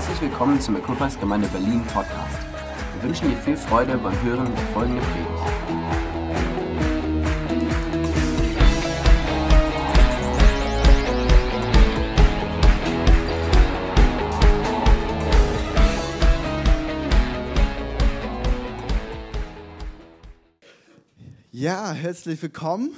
Herzlich willkommen zum Equippers Gemeinde Berlin Podcast. Wir wünschen dir viel Freude beim Hören der folgenden Predigt. Ja, herzlich willkommen.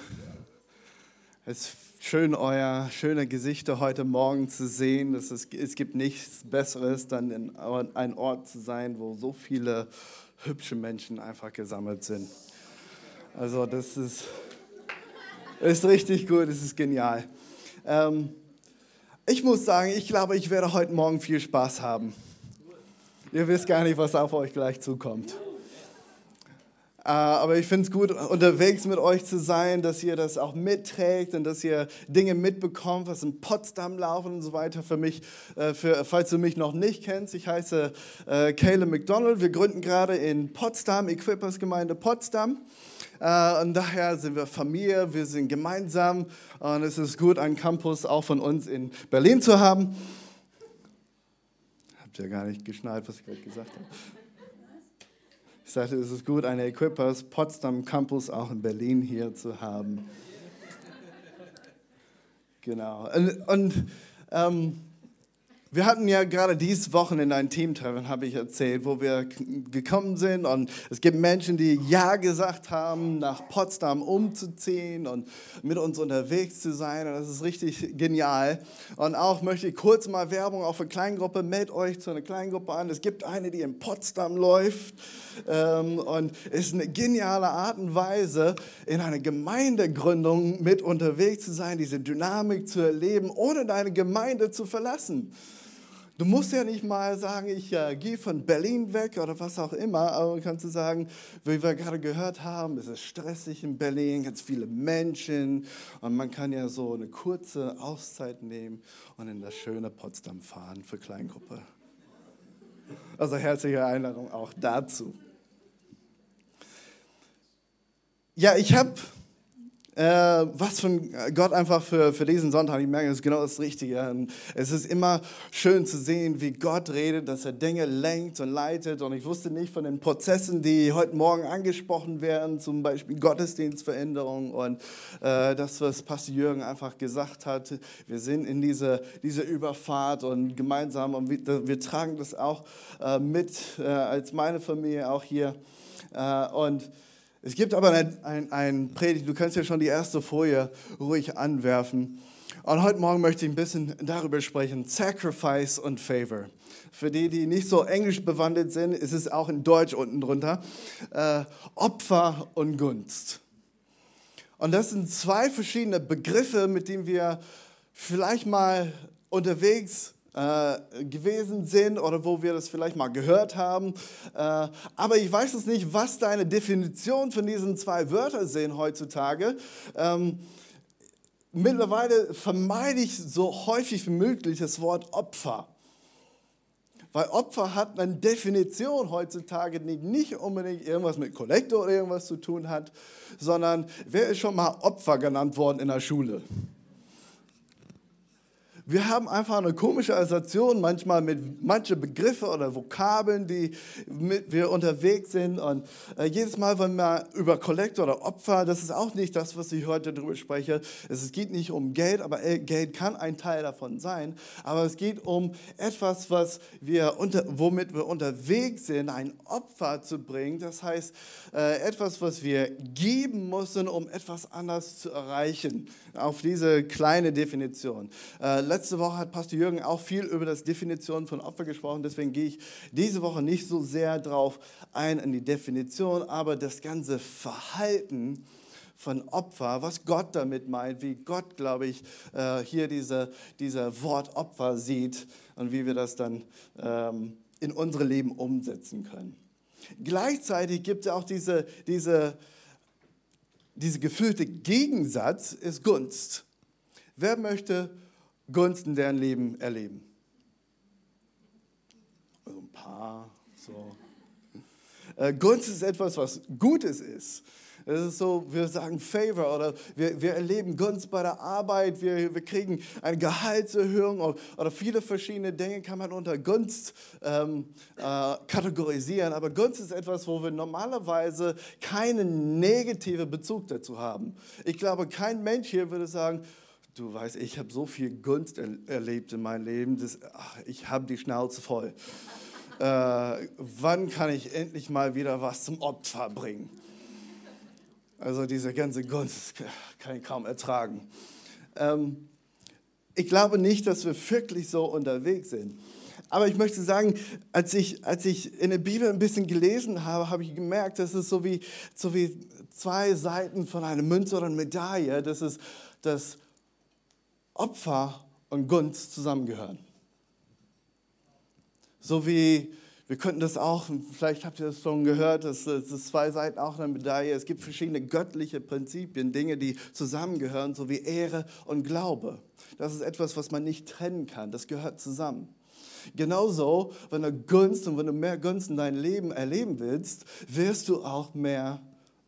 Es schön, euer schöne Gesichter heute Morgen zu sehen. Es, ist, es gibt nichts Besseres, dann in einem Ort zu sein, wo so viele hübsche Menschen einfach gesammelt sind. Also das ist, ist richtig gut, das ist genial. Ähm, ich muss sagen, ich glaube, ich werde heute Morgen viel Spaß haben. Ihr wisst gar nicht, was auf euch gleich zukommt. Äh, aber ich finde es gut, unterwegs mit euch zu sein, dass ihr das auch mitträgt und dass ihr Dinge mitbekommt, was in Potsdam laufen und so weiter. Für mich, äh, für, falls du mich noch nicht kennst, ich heiße äh, Caleb McDonald. Wir gründen gerade in Potsdam, Equippers Gemeinde Potsdam. Und daher sind wir Familie, wir sind gemeinsam und es ist gut, einen Campus auch von uns in Berlin zu haben. Habt ihr gar nicht geschnallt, was ich gerade gesagt habe. Ich sagte, es ist gut, eine Equippers Potsdam Campus auch in Berlin hier zu haben. Genau. Und, und ähm, wir hatten ja gerade dieses Wochenende ein Teamtreffen, habe ich erzählt, wo wir gekommen sind. Und es gibt Menschen, die Ja gesagt haben, nach Potsdam umzuziehen und mit uns unterwegs zu sein. Und das ist richtig genial. Und auch möchte ich kurz mal Werbung auf eine Kleingruppe. Meldet euch zu einer Kleingruppe an. Es gibt eine, die in Potsdam läuft. Ähm, und es ist eine geniale Art und Weise, in einer Gemeindegründung mit unterwegs zu sein, diese Dynamik zu erleben, ohne deine Gemeinde zu verlassen. Du musst ja nicht mal sagen, ich äh, gehe von Berlin weg oder was auch immer, aber kannst du sagen, wie wir gerade gehört haben, es ist stressig in Berlin, ganz viele Menschen und man kann ja so eine kurze Auszeit nehmen und in das schöne Potsdam fahren für Kleingruppe. Also herzliche Einladung auch dazu. Ja, ich habe äh, was von Gott einfach für, für diesen Sonntag. Ich merke, das ist genau das Richtige. Und es ist immer schön zu sehen, wie Gott redet, dass er Dinge lenkt und leitet. Und ich wusste nicht von den Prozessen, die heute Morgen angesprochen werden, zum Beispiel Gottesdienstveränderung und äh, das, was Pastor Jürgen einfach gesagt hat. Wir sind in dieser diese Überfahrt und gemeinsam und wir, wir tragen das auch äh, mit äh, als meine Familie auch hier. Äh, und es gibt aber ein, ein, ein Predigt, du kannst ja schon die erste Folie ruhig anwerfen. Und heute Morgen möchte ich ein bisschen darüber sprechen, Sacrifice und Favor. Für die, die nicht so englisch bewandert sind, ist es auch in Deutsch unten drunter. Äh, Opfer und Gunst. Und das sind zwei verschiedene Begriffe, mit denen wir vielleicht mal unterwegs äh, gewesen sind oder wo wir das vielleicht mal gehört haben. Äh, aber ich weiß es nicht, was deine Definition von diesen zwei Wörtern sind heutzutage. Ähm, mittlerweile vermeide ich so häufig wie möglich das Wort Opfer. Weil Opfer hat eine Definition heutzutage, die nicht unbedingt irgendwas mit Kollektor oder irgendwas zu tun hat, sondern wer ist schon mal Opfer genannt worden in der Schule? Wir haben einfach eine komische Association manchmal mit manchen Begriffen oder Vokabeln, die wir unterwegs sind. Und äh, jedes Mal, wenn wir über Kollektor oder Opfer, das ist auch nicht das, was ich heute darüber spreche. Es geht nicht um Geld, aber äh, Geld kann ein Teil davon sein. Aber es geht um etwas, was wir unter, womit wir unterwegs sind, ein Opfer zu bringen. Das heißt, äh, etwas, was wir geben müssen, um etwas anderes zu erreichen. Auf diese kleine Definition. Äh, letzte Woche hat Pastor Jürgen auch viel über das Definition von Opfer gesprochen, deswegen gehe ich diese Woche nicht so sehr drauf ein in die Definition, aber das ganze Verhalten von Opfer, was Gott damit meint, wie Gott, glaube ich, äh, hier diese, dieser Wort Opfer sieht und wie wir das dann ähm, in unsere Leben umsetzen können. Gleichzeitig gibt es auch diese, diese, diese gefühlte Gegensatz, ist Gunst. Wer möchte Gunst in deren Leben erleben? Also ein paar, so. Äh, Gunst ist etwas, was Gutes ist. Es ist so, wir sagen Favor oder wir, wir erleben Gunst bei der Arbeit, wir, wir kriegen eine Gehaltserhöhung oder, oder viele verschiedene Dinge kann man unter Gunst ähm, äh, kategorisieren. Aber Gunst ist etwas, wo wir normalerweise keinen negativen Bezug dazu haben. Ich glaube, kein Mensch hier würde sagen, du weißt, ich habe so viel Gunst er erlebt in meinem Leben, das, ach, ich habe die Schnauze voll. Äh, wann kann ich endlich mal wieder was zum Opfer bringen? Also diese ganze Gunst kann ich kaum ertragen. Ähm, ich glaube nicht, dass wir wirklich so unterwegs sind. Aber ich möchte sagen, als ich, als ich in der Bibel ein bisschen gelesen habe, habe ich gemerkt, das ist so wie, so wie zwei Seiten von einer Münze oder einer Medaille. Das ist, dass Opfer und Gunst zusammengehören. So wie wir könnten das auch, vielleicht habt ihr das schon gehört, das ist zwei Seiten auch einer Medaille. Es gibt verschiedene göttliche Prinzipien, Dinge, die zusammengehören, so wie Ehre und Glaube. Das ist etwas, was man nicht trennen kann. Das gehört zusammen. Genauso, wenn du Gunst und wenn du mehr Gunst in deinem Leben erleben willst, wirst du auch mehr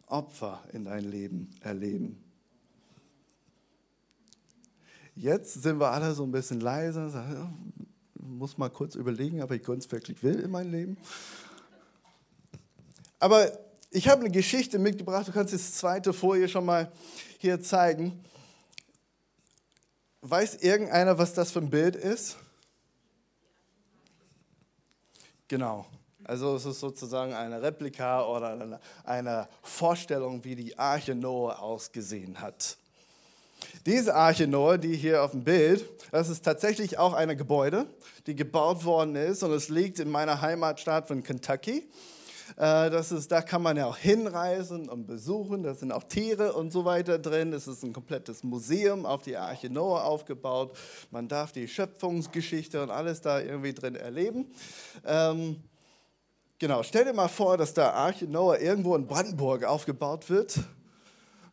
Opfer in dein Leben erleben. Jetzt sind wir alle so ein bisschen leise, muss mal kurz überlegen, ob ich Kunst wirklich will in meinem Leben. Aber ich habe eine Geschichte mitgebracht, du kannst das zweite Folie schon mal hier zeigen. Weiß irgendeiner, was das für ein Bild ist? Genau. Also es ist sozusagen eine Replika oder eine Vorstellung, wie die Arche Noah ausgesehen hat. Diese Arche Noah, die hier auf dem Bild, das ist tatsächlich auch ein Gebäude, die gebaut worden ist und es liegt in meiner Heimatstadt von Kentucky. Äh, das ist, da kann man ja auch hinreisen und besuchen. Da sind auch Tiere und so weiter drin. Es ist ein komplettes Museum auf die Arche Noah aufgebaut. Man darf die Schöpfungsgeschichte und alles da irgendwie drin erleben. Ähm, genau, stell dir mal vor, dass da Arche Noah irgendwo in Brandenburg aufgebaut wird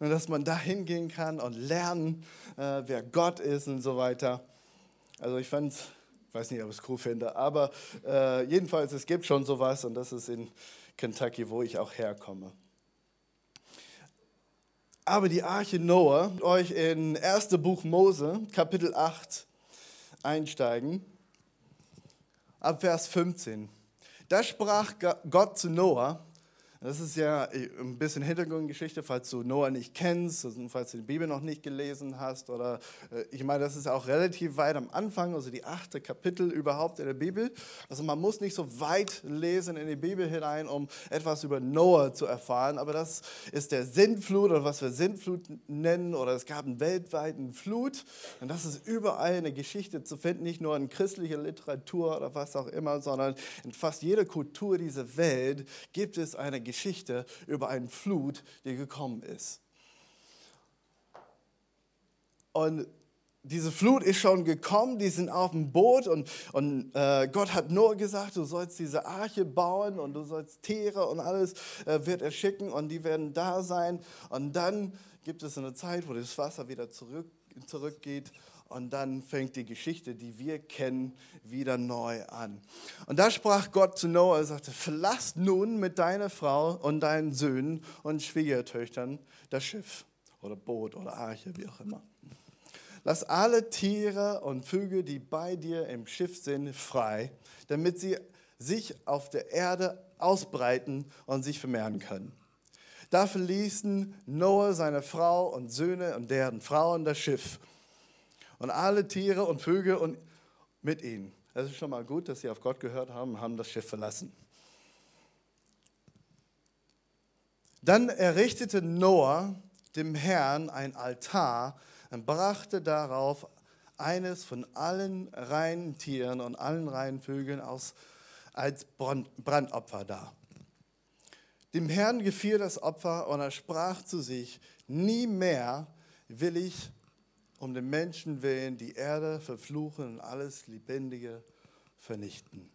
und dass man da hingehen kann und lernen, äh, wer Gott ist und so weiter. Also ich fand es, ich weiß nicht, ob ich es cool finde, aber äh, jedenfalls, es gibt schon sowas und das ist in Kentucky, wo ich auch herkomme. Aber die Arche Noah, euch in 1. Buch Mose, Kapitel 8 einsteigen, ab Vers 15. Da sprach Gott zu Noah, das ist ja äh, ein bisschen Hintergrundgeschichte, falls du Noah nicht kennst, also falls du die Bibel noch nicht gelesen hast. Oder äh, ich meine, das ist auch relativ weit am Anfang, also die achte Kapitel überhaupt in der Bibel. Also man muss nicht so weit lesen in die Bibel hinein, um etwas über Noah zu erfahren. Aber das ist der Sintflut oder was wir Sintflut nennen. Oder es gab einen weltweiten Flut. Und das ist überall eine Geschichte zu finden, nicht nur in christlicher Literatur oder was auch immer, sondern in fast jeder Kultur dieser Welt gibt es eine Geschichte Geschichte über eine Flut, die gekommen ist. Und diese Flut ist schon gekommen, die sind auf dem Boot und, und äh, Gott hat nur gesagt, du sollst diese Arche bauen und du sollst Tiere und alles äh, wird er schicken und die werden da sein. Und dann gibt es eine Zeit, wo das Wasser wieder zurück, zurückgeht und dann fängt die Geschichte, die wir kennen, wieder neu an. Und da sprach Gott zu Noah, er sagte, verlass nun mit deiner Frau und deinen Söhnen und Schwiegertöchtern das Schiff oder Boot oder Arche, wie auch immer. Lass alle Tiere und Vögel, die bei dir im Schiff sind, frei, damit sie sich auf der Erde ausbreiten und sich vermehren können. Da verließen Noah seine Frau und Söhne und deren Frauen das Schiff und alle Tiere und Vögel und mit ihnen. Das ist schon mal gut, dass sie auf Gott gehört haben und haben das Schiff verlassen. Dann errichtete Noah dem Herrn ein Altar und brachte darauf eines von allen reinen Tieren und allen reinen Vögeln aus, als Brandopfer dar. Dem Herrn gefiel das Opfer und er sprach zu sich, nie mehr will ich um den Menschen willen die Erde verfluchen und alles Lebendige vernichten.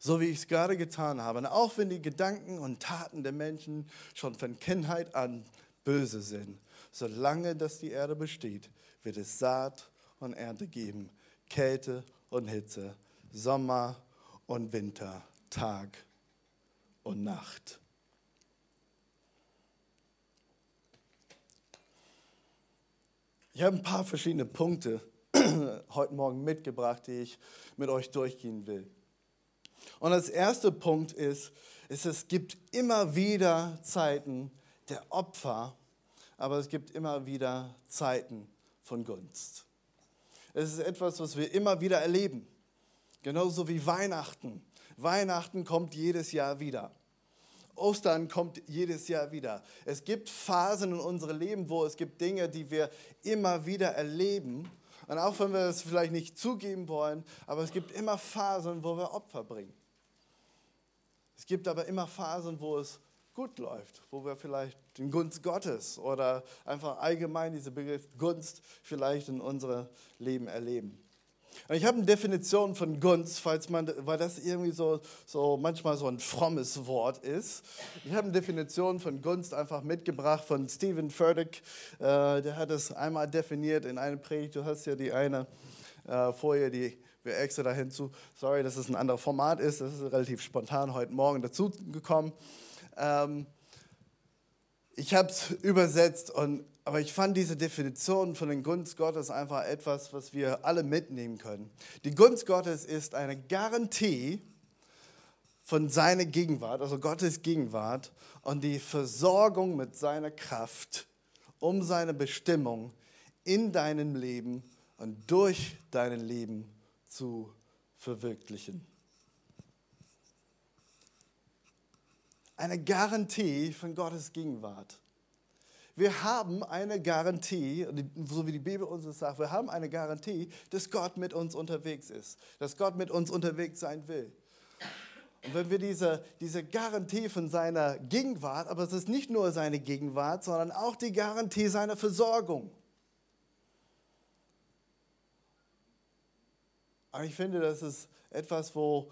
So wie ich es gerade getan habe. Und auch wenn die Gedanken und Taten der Menschen schon von Kindheit an böse sind, solange dass die Erde besteht, wird es Saat und Ernte geben, Kälte und Hitze, Sommer und Winter, Tag und Nacht. Ich habe ein paar verschiedene Punkte heute Morgen mitgebracht, die ich mit euch durchgehen will. Und als erster Punkt ist, ist, es gibt immer wieder Zeiten der Opfer, aber es gibt immer wieder Zeiten von Gunst. Es ist etwas, was wir immer wieder erleben. Genauso wie Weihnachten. Weihnachten kommt jedes Jahr wieder. Ostern kommt jedes Jahr wieder. Es gibt Phasen in unserem Leben, wo es gibt Dinge, die wir immer wieder erleben. Und auch wenn wir es vielleicht nicht zugeben wollen, aber es gibt immer Phasen, wo wir Opfer bringen. Es gibt aber immer Phasen, wo es gut läuft, wo wir vielleicht den Gunst Gottes oder einfach allgemein diesen Begriff Gunst vielleicht in unserem Leben erleben. Und ich habe eine Definition von Gunst, falls man, weil das irgendwie so, so manchmal so ein frommes Wort ist. Ich habe eine Definition von Gunst einfach mitgebracht von Stephen Furtick. Äh, der hat es einmal definiert in einer Predigt. Du hast ja die eine äh, Folie, die wir extra dahin zu. Sorry, dass es ein anderes Format ist. Das ist relativ spontan heute Morgen dazu gekommen. Ähm, ich habe es übersetzt, und, aber ich fand diese Definition von den Gunst Gottes einfach etwas, was wir alle mitnehmen können. Die Gunst Gottes ist eine Garantie von seiner Gegenwart, also Gottes Gegenwart und die Versorgung mit seiner Kraft, um seine Bestimmung in deinem Leben und durch dein Leben zu verwirklichen. eine Garantie von Gottes Gegenwart. Wir haben eine Garantie, so wie die Bibel uns das sagt, wir haben eine Garantie, dass Gott mit uns unterwegs ist, dass Gott mit uns unterwegs sein will. Und wenn wir diese, diese Garantie von seiner Gegenwart, aber es ist nicht nur seine Gegenwart, sondern auch die Garantie seiner Versorgung. Aber ich finde, das ist etwas, wo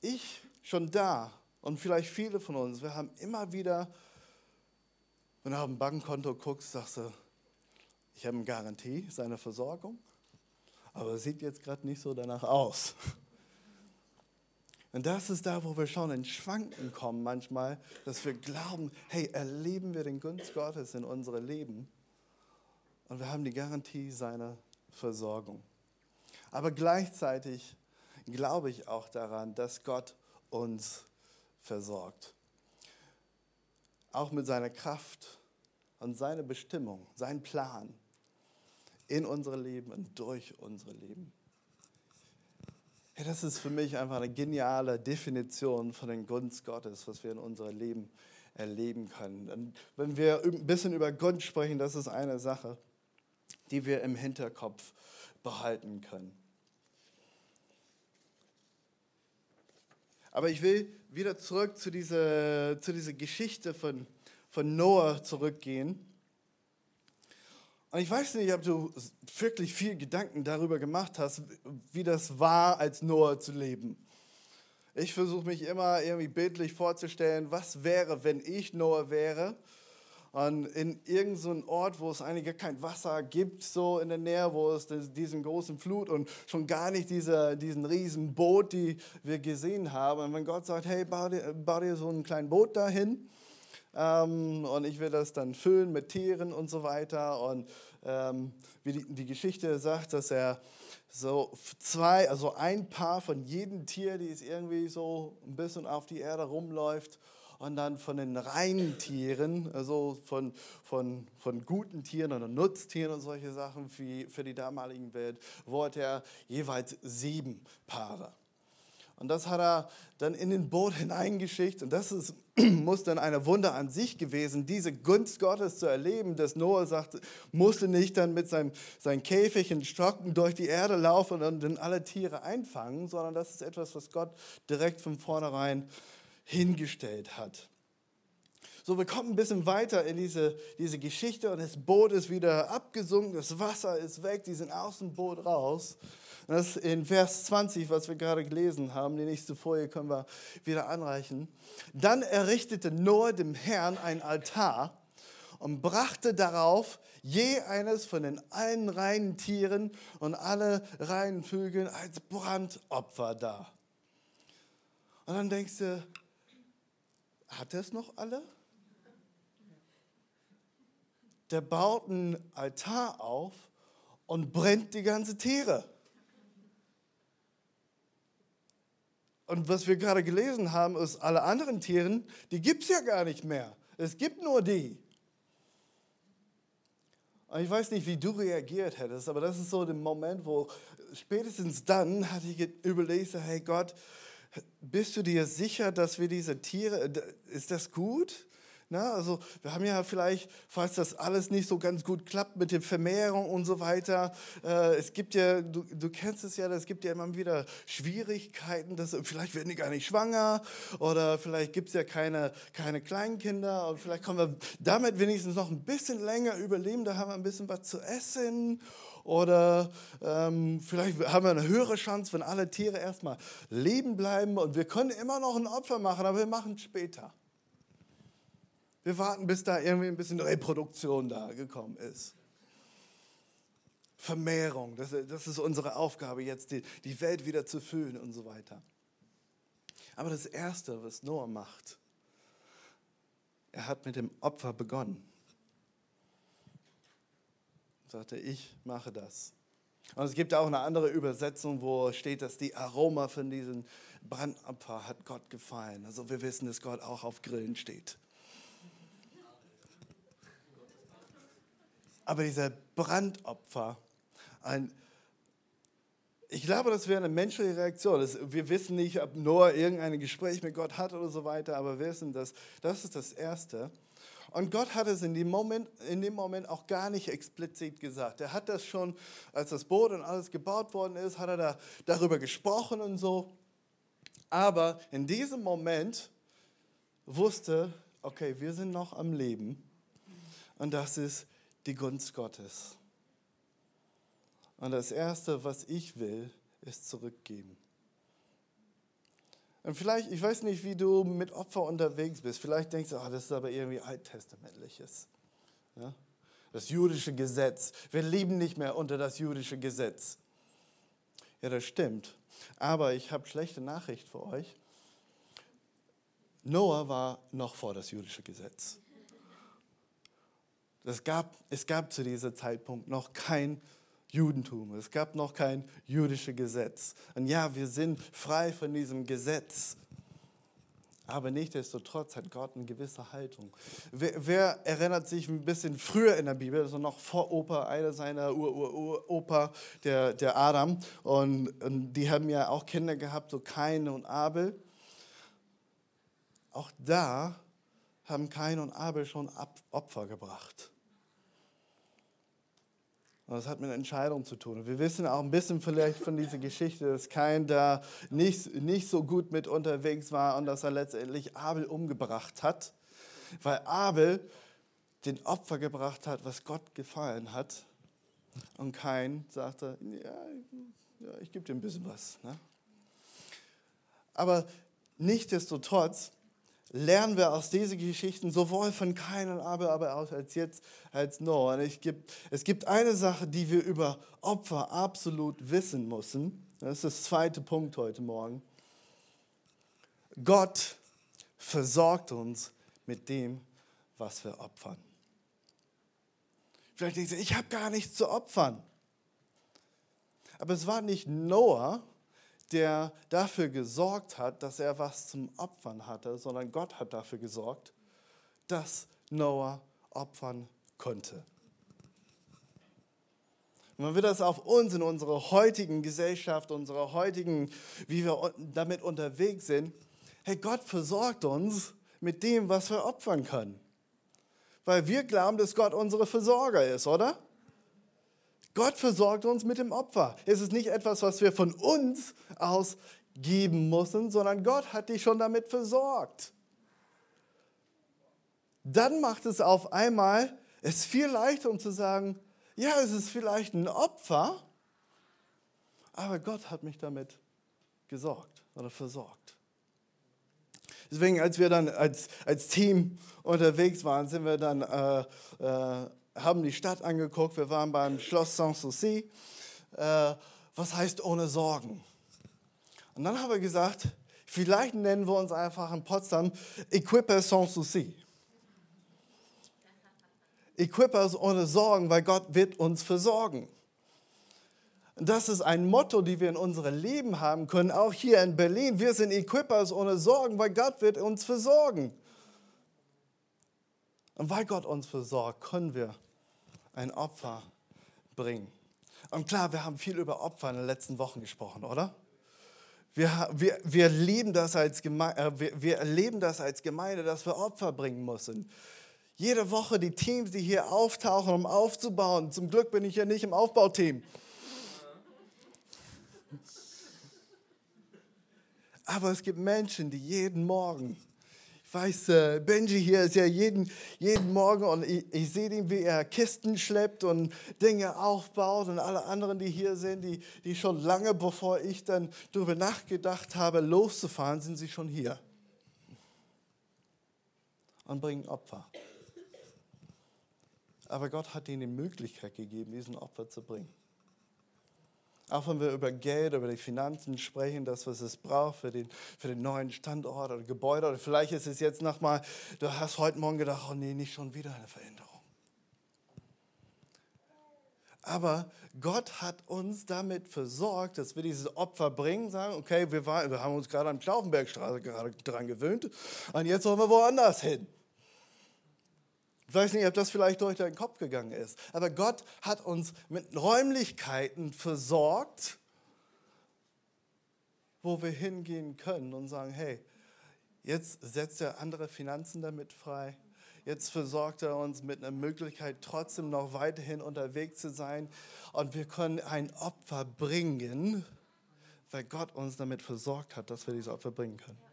ich schon da und vielleicht viele von uns, wir haben immer wieder, wenn du auf ein Bankkonto guckst, sagst du, ich habe eine Garantie, seine Versorgung, aber es sieht jetzt gerade nicht so danach aus. Und das ist da, wo wir schon in Schwanken kommen manchmal, dass wir glauben, hey, erleben wir den Gunst Gottes in unserem Leben und wir haben die Garantie seiner Versorgung. Aber gleichzeitig glaube ich auch daran, dass Gott uns versorgt. Auch mit seiner Kraft und seiner Bestimmung, sein Plan in unser Leben und durch unser Leben. Ja, das ist für mich einfach eine geniale Definition von den Gunst Gottes, was wir in unserem Leben erleben können. Und wenn wir ein bisschen über Gunst sprechen, das ist eine Sache, die wir im Hinterkopf behalten können. Aber ich will wieder zurück zu dieser, zu dieser Geschichte von, von Noah zurückgehen. Und ich weiß nicht, ob du wirklich viel Gedanken darüber gemacht hast, wie das war, als Noah zu leben. Ich versuche mich immer irgendwie bildlich vorzustellen, was wäre, wenn ich Noah wäre und in irgendeinem Ort, wo es eigentlich gar kein Wasser gibt, so in der Nähe, wo es diesen großen Flut und schon gar nicht diese, diesen riesen Boot, die wir gesehen haben. Und wenn Gott sagt, hey, bau dir, bau dir so ein kleines Boot dahin ähm, und ich will das dann füllen mit Tieren und so weiter und ähm, wie die, die Geschichte sagt, dass er so zwei, also ein Paar von jedem Tier, die es irgendwie so ein bisschen auf die Erde rumläuft und dann von den reinen Tieren, also von, von, von guten Tieren oder Nutztieren und solche Sachen für, für die damaligen Welt, wollte er jeweils sieben Paare. Und das hat er dann in den Boot hineingeschickt. Und das ist, muss dann eine Wunder an sich gewesen, diese Gunst Gottes zu erleben, dass Noah sagte, musste nicht dann mit seinem, seinem Käfig und Stocken durch die Erde laufen und dann alle Tiere einfangen, sondern das ist etwas, was Gott direkt von vornherein hingestellt hat. So, wir kommen ein bisschen weiter in diese, diese Geschichte und das Boot ist wieder abgesunken, das Wasser ist weg, die sind aus dem Boot raus. Und das in Vers 20, was wir gerade gelesen haben, die nächste Folie können wir wieder anreichen. Dann errichtete Noah dem Herrn ein Altar und brachte darauf je eines von den allen reinen Tieren und alle reinen Vögeln als Brandopfer dar. Und dann denkst du, hat er es noch alle? Der baut einen Altar auf und brennt die ganze Tiere. Und was wir gerade gelesen haben, ist, alle anderen Tiere, die gibt es ja gar nicht mehr. Es gibt nur die. Und ich weiß nicht, wie du reagiert hättest, aber das ist so der Moment, wo spätestens dann hatte ich überlegt, hey Gott, bist du dir sicher, dass wir diese Tiere, ist das gut? Na, also wir haben ja vielleicht, falls das alles nicht so ganz gut klappt mit der Vermehrung und so weiter, äh, es gibt ja, du, du kennst es ja, es gibt ja immer wieder Schwierigkeiten, dass, vielleicht werden die gar nicht schwanger oder vielleicht gibt es ja keine, keine Kleinkinder und vielleicht können wir damit wenigstens noch ein bisschen länger überleben, da haben wir ein bisschen was zu essen oder ähm, vielleicht haben wir eine höhere Chance, wenn alle Tiere erstmal leben bleiben und wir können immer noch ein Opfer machen, aber wir machen es später. Wir warten, bis da irgendwie ein bisschen Reproduktion da gekommen ist. Vermehrung, das, das ist unsere Aufgabe jetzt, die, die Welt wieder zu füllen und so weiter. Aber das Erste, was Noah macht, er hat mit dem Opfer begonnen. Sagte, ich mache das. Und es gibt auch eine andere Übersetzung, wo steht, dass die Aroma von diesem Brandopfer hat Gott gefallen. Also wir wissen, dass Gott auch auf Grillen steht. Aber dieser Brandopfer, ein, ich glaube, das wäre eine menschliche Reaktion. Das, wir wissen nicht, ob Noah irgendein Gespräch mit Gott hat oder so weiter, aber wir wissen, dass das ist das Erste. Und Gott hat es in dem, Moment, in dem Moment auch gar nicht explizit gesagt. Er hat das schon, als das Boot und alles gebaut worden ist, hat er da, darüber gesprochen und so. Aber in diesem Moment wusste, okay, wir sind noch am Leben. Und das ist die Gunst Gottes. Und das Erste, was ich will, ist zurückgeben. Und vielleicht, ich weiß nicht, wie du mit Opfer unterwegs bist. Vielleicht denkst du, oh, das ist aber irgendwie alttestamentliches. Ja? Das jüdische Gesetz. Wir leben nicht mehr unter das jüdische Gesetz. Ja, das stimmt. Aber ich habe schlechte Nachricht für euch. Noah war noch vor das jüdische Gesetz. Es gab, es gab zu diesem Zeitpunkt noch kein Judentum, es gab noch kein jüdisches Gesetz. Und ja, wir sind frei von diesem Gesetz. Aber nichtsdestotrotz hat Gott eine gewisse Haltung. Wer, wer, erinnert sich ein bisschen früher in der Bibel, also noch vor Opa, einer seiner Ur-Ur-Opa, der, der Adam, und, und, die haben ja auch Kinder gehabt, so Kain und Abel. Auch da haben Kain und Abel schon Opfer gebracht. Das hat mit Entscheidung zu tun. Und wir wissen auch ein bisschen vielleicht von dieser Geschichte, dass Kain da nicht, nicht so gut mit unterwegs war und dass er letztendlich Abel umgebracht hat, weil Abel den Opfer gebracht hat, was Gott gefallen hat. Und Kain sagte, ja, ja ich gebe dir ein bisschen was. Ne? Aber nichtsdestotrotz lernen wir aus diesen Geschichten sowohl von Kain und Abel, aber auch als jetzt als Noah. Und gibt, es gibt eine Sache, die wir über Opfer absolut wissen müssen. Das ist das zweite Punkt heute Morgen. Gott versorgt uns mit dem, was wir opfern. Vielleicht denkst du, ich habe gar nichts zu opfern. Aber es war nicht Noah, der dafür gesorgt hat, dass er was zum Opfern hatte, sondern Gott hat dafür gesorgt, dass Noah opfern konnte. Und wenn wir das auf uns in unserer heutigen Gesellschaft, unserer heutigen, wie wir damit unterwegs sind, hey, Gott versorgt uns mit dem, was wir opfern können. Weil wir glauben, dass Gott unsere Versorger ist, oder? Gott versorgt uns mit dem Opfer. Es ist nicht etwas, was wir von uns aus geben müssen, sondern Gott hat dich schon damit versorgt. Dann macht es auf einmal es viel leichter, um zu sagen, ja, es ist vielleicht ein Opfer, aber Gott hat mich damit gesorgt oder versorgt. Deswegen, als wir dann als, als Team unterwegs waren, sind wir dann äh, äh, haben die Stadt angeguckt, wir waren beim Schloss Sanssouci. Äh, was heißt ohne Sorgen? Und dann haben wir gesagt, vielleicht nennen wir uns einfach in Potsdam Equippers Sanssouci. Equippers ohne Sorgen, weil Gott wird uns versorgen. Das ist ein Motto, die wir in unserem Leben haben können, auch hier in Berlin. Wir sind Equippers ohne Sorgen, weil Gott wird uns versorgen. Und weil Gott uns versorgt, können wir ein Opfer bringen. Und klar, wir haben viel über Opfer in den letzten Wochen gesprochen, oder? Wir, wir, wir, leben das als Gemeinde, äh, wir, wir erleben das als Gemeinde, dass wir Opfer bringen müssen. Jede Woche die Teams, die hier auftauchen, um aufzubauen. Zum Glück bin ich ja nicht im Aufbauteam. Aber es gibt Menschen, die jeden Morgen weiß, äh, Benji hier ist ja jeden, jeden Morgen und ich, ich sehe ihn, wie er Kisten schleppt und Dinge aufbaut und alle anderen, die hier sind, die, die schon lange bevor ich dann darüber nachgedacht habe, loszufahren, sind sie schon hier und bringen Opfer. Aber Gott hat ihnen die Möglichkeit gegeben, diesen Opfer zu bringen. Auch wenn wir über Geld, über die Finanzen sprechen, das, was es braucht für den, für den neuen Standort oder Gebäude. Oder vielleicht ist es jetzt nochmal, du hast heute Morgen gedacht, oh nee, nicht schon wieder eine Veränderung. Aber Gott hat uns damit versorgt, dass wir dieses Opfer bringen, sagen, okay, wir, waren, wir haben uns gerade an Klaubenbergstraße gerade dran gewöhnt und jetzt wollen wir woanders hin. Ich weiß nicht, ob das vielleicht durch deinen Kopf gegangen ist, aber Gott hat uns mit Räumlichkeiten versorgt, wo wir hingehen können und sagen, hey, jetzt setzt er andere Finanzen damit frei. Jetzt versorgt er uns mit einer Möglichkeit, trotzdem noch weiterhin unterwegs zu sein. Und wir können ein Opfer bringen, weil Gott uns damit versorgt hat, dass wir dieses Opfer bringen können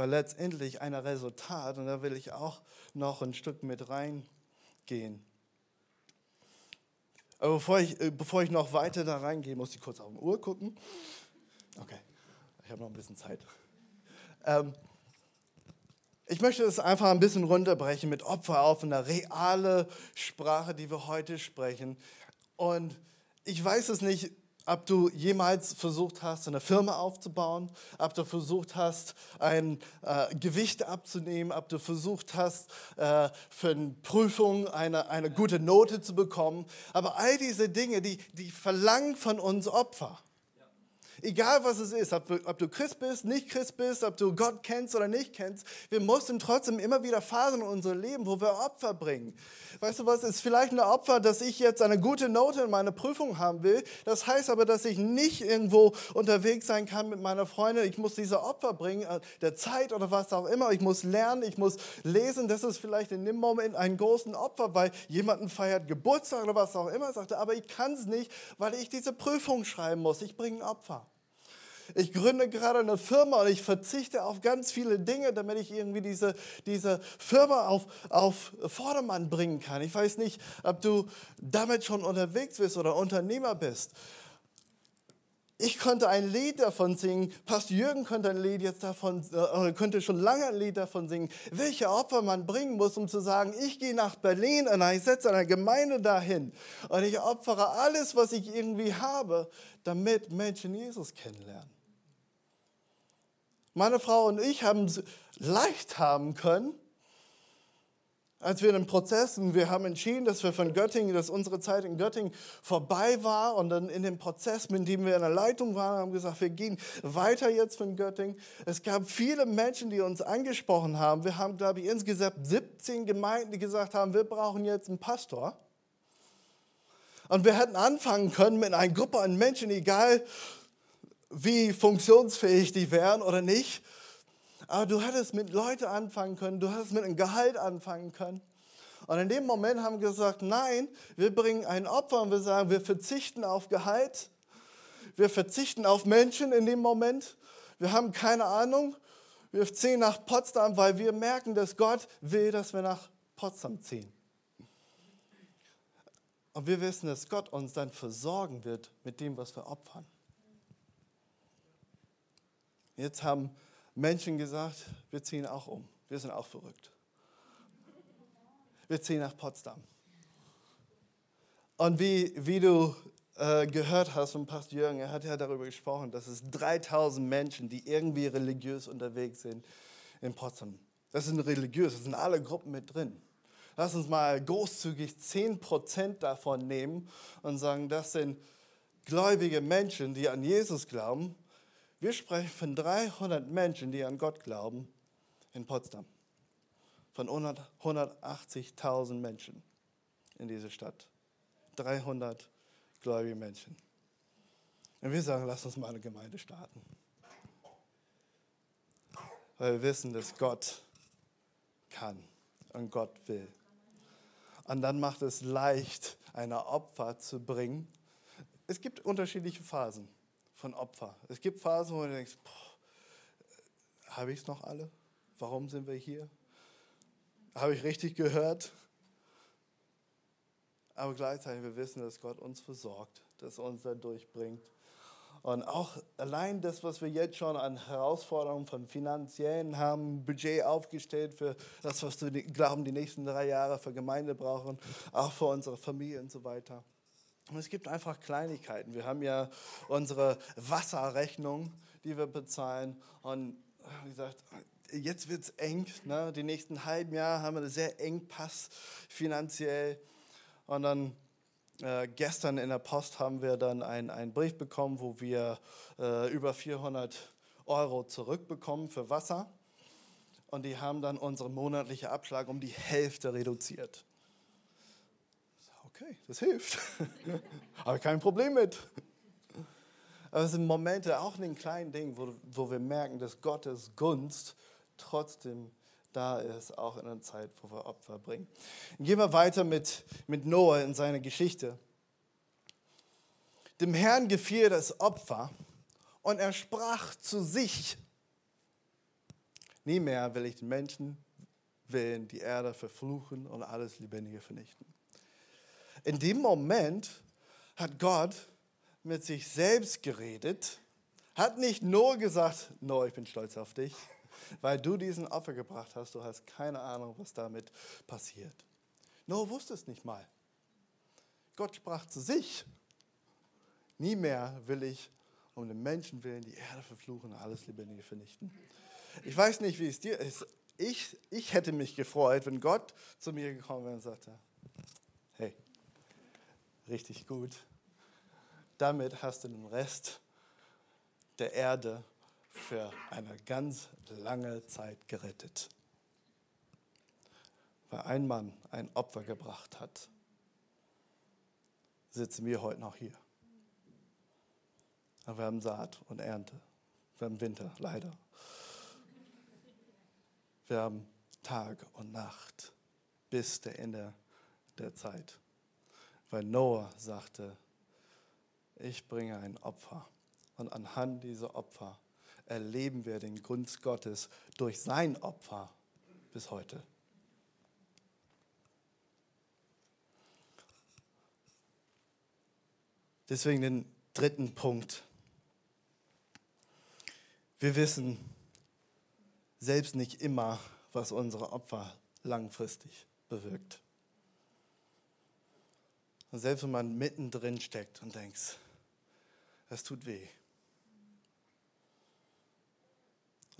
weil letztendlich ein Resultat, und da will ich auch noch ein Stück mit reingehen. Aber bevor ich, äh, bevor ich noch weiter da reingehe, muss ich kurz auf die Uhr gucken. Okay, ich habe noch ein bisschen Zeit. Ähm, ich möchte es einfach ein bisschen runterbrechen mit Opfer auf eine reale Sprache, die wir heute sprechen. Und ich weiß es nicht, ob du jemals versucht hast, eine Firma aufzubauen, ob du versucht hast, ein äh, Gewicht abzunehmen, ob du versucht hast, äh, für eine Prüfung eine, eine gute Note zu bekommen. Aber all diese Dinge, die, die verlangen von uns Opfer. Egal was es ist, ob, ob, du Christ bist, nicht Christ bist, ob du Gott kennst oder nicht kennst, wir mussten trotzdem immer wieder Phasen in unserem Leben, wo wir Opfer bringen. Weißt du was, ist vielleicht ein Opfer, dass ich jetzt eine gute Note in meiner Prüfung haben will. Das heißt aber, dass ich nicht irgendwo unterwegs sein kann mit meiner Freundin. Ich muss diese Opfer bringen, äh, der Zeit oder was auch immer. Ich muss lernen, ich muss lesen. Das ist vielleicht in dem Moment ein großes Opfer, weil jemanden feiert Geburtstag oder was auch immer. Sagte, aber ich kann es nicht, weil ich diese Prüfung schreiben muss. Ich bringe ein Opfer ich gründe gerade eine Firma und ich verzichte auf ganz viele Dinge, damit ich irgendwie diese, diese Firma auf, auf Vordermann bringen kann. Ich weiß nicht, ob du damit schon unterwegs bist oder Unternehmer bist. Ich könnte ein Lied davon singen, Pastor Jürgen könnte ein Lied jetzt davon, äh, könnte schon lange ein Lied davon singen, welche Opfer man bringen muss, um zu sagen, ich gehe nach Berlin und ich setze eine Gemeinde dahin und ich opfere alles, was ich irgendwie habe, damit Menschen Jesus kennenlernen. Meine Frau und ich haben es leicht haben können, als wir in den Prozessen, wir haben entschieden, dass wir von Göttingen, dass unsere Zeit in Göttingen vorbei war und dann in dem Prozess, mit dem wir in der Leitung waren, haben gesagt, wir gehen weiter jetzt von Göttingen. Es gab viele Menschen, die uns angesprochen haben. Wir haben, glaube ich, insgesamt 17 Gemeinden, die gesagt haben, wir brauchen jetzt einen Pastor. Und wir hätten anfangen können mit einer Gruppe an Menschen, egal wie funktionsfähig die wären oder nicht. Aber du hättest mit Leuten anfangen können, du hättest mit einem Gehalt anfangen können. Und in dem Moment haben gesagt, nein, wir bringen ein Opfer und wir sagen, wir verzichten auf Gehalt. Wir verzichten auf Menschen in dem Moment. Wir haben keine Ahnung. Wir ziehen nach Potsdam, weil wir merken, dass Gott will, dass wir nach Potsdam ziehen. Und wir wissen, dass Gott uns dann versorgen wird mit dem, was wir opfern. Jetzt haben Menschen gesagt, wir ziehen auch um. Wir sind auch verrückt. Wir ziehen nach Potsdam. Und wie, wie du äh, gehört hast von Pastor Jürgen, er hat ja darüber gesprochen, dass es 3000 Menschen, die irgendwie religiös unterwegs sind in Potsdam. Das sind religiös, das sind alle Gruppen mit drin. Lass uns mal großzügig 10% davon nehmen und sagen, das sind gläubige Menschen, die an Jesus glauben. Wir sprechen von 300 Menschen, die an Gott glauben in Potsdam. Von 180.000 Menschen in dieser Stadt. 300 gläubige Menschen. Und wir sagen, lass uns mal eine Gemeinde starten. Weil wir wissen, dass Gott kann und Gott will. Und dann macht es leicht, eine Opfer zu bringen. Es gibt unterschiedliche Phasen von Opfer. Es gibt Phasen, wo du denkst, habe ich es noch alle? Warum sind wir hier? Habe ich richtig gehört? Aber gleichzeitig, wir wissen, dass Gott uns versorgt, dass er uns da durchbringt. Und auch allein das, was wir jetzt schon an Herausforderungen von finanziellen haben, Budget aufgestellt für das, was wir glauben, die nächsten drei Jahre für Gemeinde brauchen, auch für unsere Familie und so weiter. Und es gibt einfach Kleinigkeiten. Wir haben ja unsere Wasserrechnung, die wir bezahlen. Und wie gesagt, jetzt wird es eng. Ne? Die nächsten halben Jahre haben wir einen sehr eng Pass finanziell. Und dann äh, gestern in der Post haben wir dann einen Brief bekommen, wo wir äh, über 400 Euro zurückbekommen für Wasser. Und die haben dann unseren monatlichen Abschlag um die Hälfte reduziert. Okay, das hilft. Habe kein Problem mit. Aber es sind Momente, auch in den kleinen Dingen, wo, wo wir merken, dass Gottes Gunst trotzdem da ist, auch in einer Zeit, wo wir Opfer bringen. gehen wir weiter mit, mit Noah in seiner Geschichte. Dem Herrn gefiel das Opfer und er sprach zu sich, nie mehr will ich den Menschen willen die Erde verfluchen und alles Lebendige vernichten. In dem Moment hat Gott mit sich selbst geredet, hat nicht nur gesagt, no, ich bin stolz auf dich, weil du diesen Opfer gebracht hast, du hast keine Ahnung, was damit passiert. Noah wusste es nicht mal. Gott sprach zu sich, nie mehr will ich um den Menschen willen die Erde verfluchen und alles Lebendige vernichten. Ich weiß nicht, wie es dir ist. Ich, ich hätte mich gefreut, wenn Gott zu mir gekommen wäre und sagte, richtig gut, damit hast du den Rest der Erde für eine ganz lange Zeit gerettet. Weil ein Mann ein Opfer gebracht hat, sitzen wir heute noch hier. Aber wir haben Saat und Ernte. Wir haben Winter, leider. Wir haben Tag und Nacht bis der Ende der Zeit. Weil Noah sagte, ich bringe ein Opfer. Und anhand dieser Opfer erleben wir den Gunst Gottes durch sein Opfer bis heute. Deswegen den dritten Punkt. Wir wissen selbst nicht immer, was unsere Opfer langfristig bewirkt. Und selbst wenn man mittendrin steckt und denkt, es tut weh,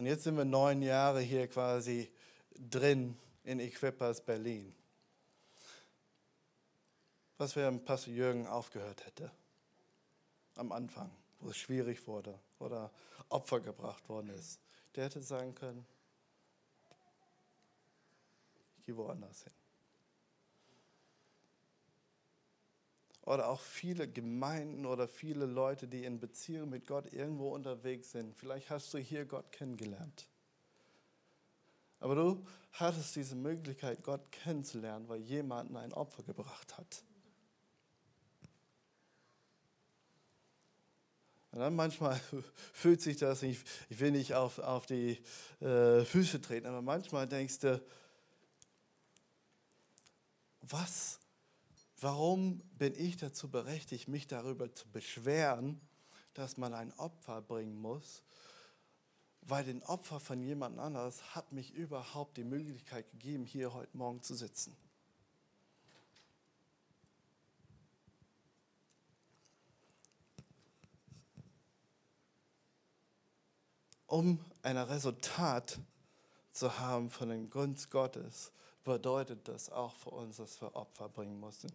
Und jetzt sind wir neun Jahre hier quasi drin in Equippers Berlin. Was wäre, wenn Pastor Jürgen aufgehört hätte? Am Anfang, wo es schwierig wurde oder Opfer gebracht worden ist. Der hätte sagen können, ich gehe woanders hin. Oder auch viele Gemeinden oder viele Leute, die in Beziehung mit Gott irgendwo unterwegs sind. Vielleicht hast du hier Gott kennengelernt. Aber du hattest diese Möglichkeit, Gott kennenzulernen, weil jemand ein Opfer gebracht hat. Und dann manchmal fühlt sich das, ich, ich will nicht auf, auf die äh, Füße treten, aber manchmal denkst du, was Warum bin ich dazu berechtigt, mich darüber zu beschweren, dass man ein Opfer bringen muss? Weil den Opfer von jemand anderes hat mich überhaupt die Möglichkeit gegeben, hier heute Morgen zu sitzen. Um ein Resultat zu haben von den Gunst Gottes, bedeutet das auch für uns, dass wir Opfer bringen müssen.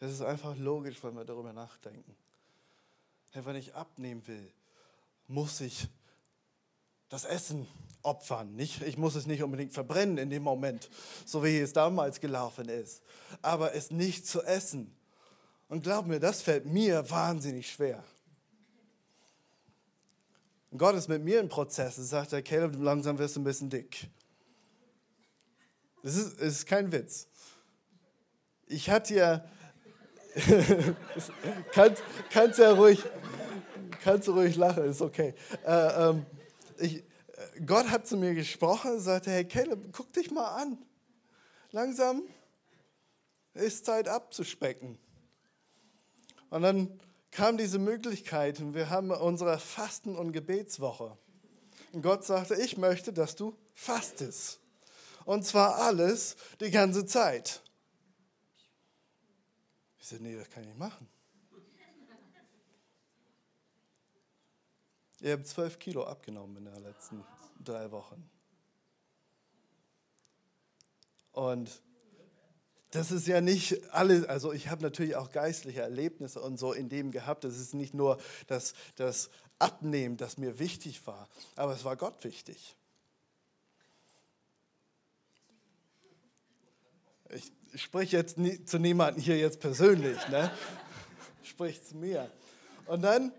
Es ist einfach logisch, wenn wir darüber nachdenken. Hey, wenn ich abnehmen will, muss ich das Essen opfern. Nicht, ich muss es nicht unbedingt verbrennen in dem Moment, so wie es damals gelaufen ist, aber es nicht zu essen. Und glaub mir, das fällt mir wahnsinnig schwer. Und Gott ist mit mir im Prozess. Er sagt, Caleb, langsam wirst du ein bisschen dick. Das ist, das ist kein Witz. Ich hatte ja, kannst, kannst ja ruhig, kannst ruhig lachen, ist okay. Äh, ähm, ich, Gott hat zu mir gesprochen und sagte, hey Caleb, guck dich mal an. Langsam ist Zeit abzuspecken. Und dann kam diese Möglichkeit und wir haben unsere Fasten- und Gebetswoche. Und Gott sagte, ich möchte, dass du fastest. Und zwar alles, die ganze Zeit. Ich sagte, nee, das kann ich nicht machen. Ihr habt zwölf Kilo abgenommen in den letzten drei Wochen. Und das ist ja nicht alles, also ich habe natürlich auch geistliche Erlebnisse und so in dem gehabt. Das ist nicht nur das, das Abnehmen, das mir wichtig war, aber es war Gott wichtig. Ich spreche jetzt nie, zu niemandem hier jetzt persönlich, ne? Sprich zu mir. Und dann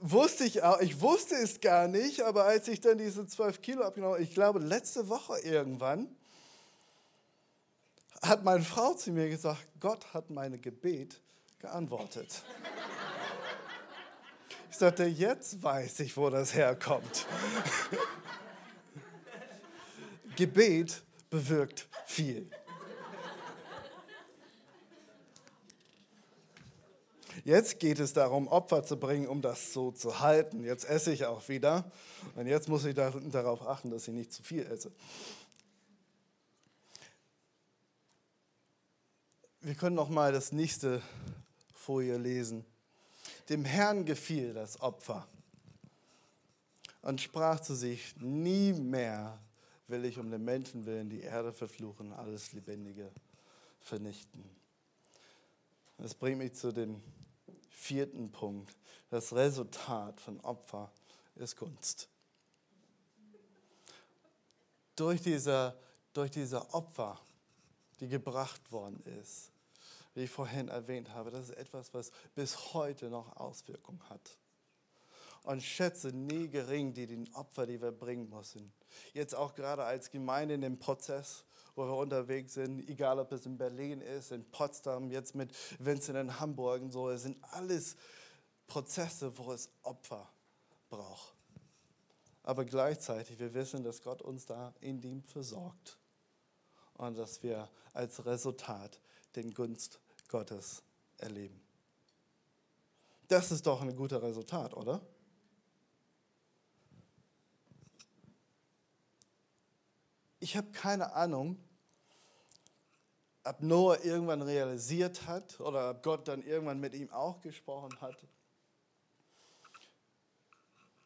wusste ich auch, ich wusste es gar nicht, aber als ich dann diese 12 Kilo abgenommen habe, ich glaube letzte Woche irgendwann, hat meine Frau zu mir gesagt, Gott hat meine Gebet geantwortet. Ich sagte, jetzt weiß ich, wo das herkommt. Gebet bewirkt viel. Jetzt geht es darum, Opfer zu bringen, um das so zu halten. Jetzt esse ich auch wieder und jetzt muss ich darauf achten, dass ich nicht zu viel esse. Wir können noch mal das nächste Folie lesen. Dem Herrn gefiel das Opfer und sprach zu sich: Nie mehr will ich um den Menschen willen die Erde verfluchen, alles Lebendige vernichten. Das bringt mich zu dem vierten Punkt. Das Resultat von Opfer ist Gunst. Durch diese, durch diese Opfer, die gebracht worden ist, wie ich vorhin erwähnt habe, das ist etwas, was bis heute noch Auswirkungen hat. Und schätze nie gering die den Opfer, die wir bringen müssen. Jetzt auch gerade als Gemeinde in dem Prozess, wo wir unterwegs sind, egal ob es in Berlin ist, in Potsdam, jetzt mit Vincent in Hamburg und so, es sind alles Prozesse, wo es Opfer braucht. Aber gleichzeitig, wir wissen, dass Gott uns da in dem versorgt und dass wir als Resultat den Gunst Gottes erleben. Das ist doch ein guter Resultat, oder? Ich habe keine Ahnung, ob Noah irgendwann realisiert hat oder ob Gott dann irgendwann mit ihm auch gesprochen hat.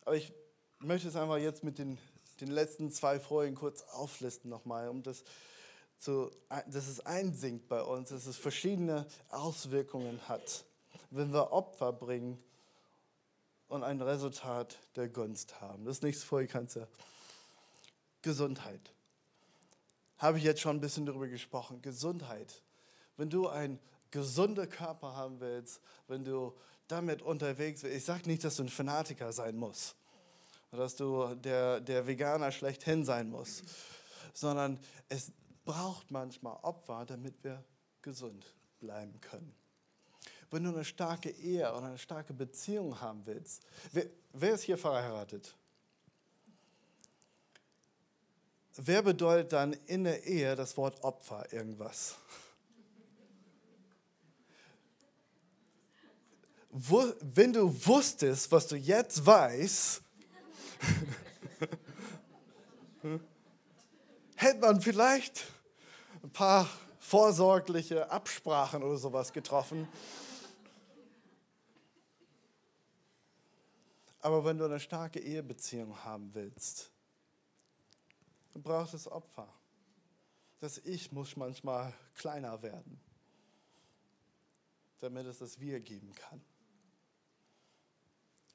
Aber ich möchte es einfach jetzt mit den, den letzten zwei Folien kurz auflisten nochmal, um das zu, dass es einsinkt bei uns, dass es verschiedene Auswirkungen hat, wenn wir Opfer bringen und ein Resultat der Gunst haben. Das nächste Folie kannst du. Gesundheit habe ich jetzt schon ein bisschen darüber gesprochen. Gesundheit. Wenn du einen gesunden Körper haben willst, wenn du damit unterwegs bist, ich sage nicht, dass du ein Fanatiker sein musst, dass du der, der Veganer schlechthin sein musst, sondern es braucht manchmal Opfer, damit wir gesund bleiben können. Wenn du eine starke Ehe oder eine starke Beziehung haben willst, wer, wer ist hier verheiratet? Wer bedeutet dann in der Ehe das Wort Opfer irgendwas? Wo, wenn du wusstest, was du jetzt weißt, hätte man vielleicht ein paar vorsorgliche Absprachen oder sowas getroffen. Aber wenn du eine starke Ehebeziehung haben willst, Du brauchst das Opfer. das Ich muss manchmal kleiner werden, damit es das Wir geben kann.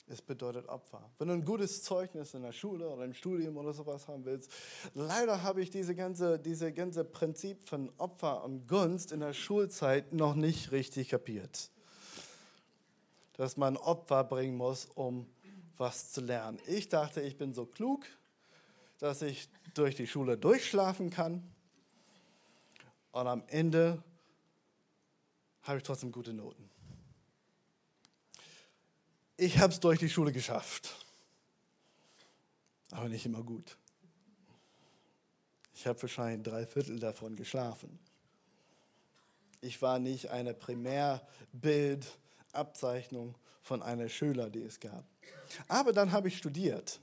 Es bedeutet Opfer. Wenn du ein gutes Zeugnis in der Schule oder im Studium oder sowas haben willst, leider habe ich diese ganze, diese ganze Prinzip von Opfer und Gunst in der Schulzeit noch nicht richtig kapiert. Dass man Opfer bringen muss, um was zu lernen. Ich dachte, ich bin so klug, dass ich durch die Schule durchschlafen kann und am Ende habe ich trotzdem gute Noten. Ich habe es durch die Schule geschafft, aber nicht immer gut. Ich habe wahrscheinlich drei Viertel davon geschlafen. Ich war nicht eine Primärbildabzeichnung von einer Schüler, die es gab. Aber dann habe ich studiert.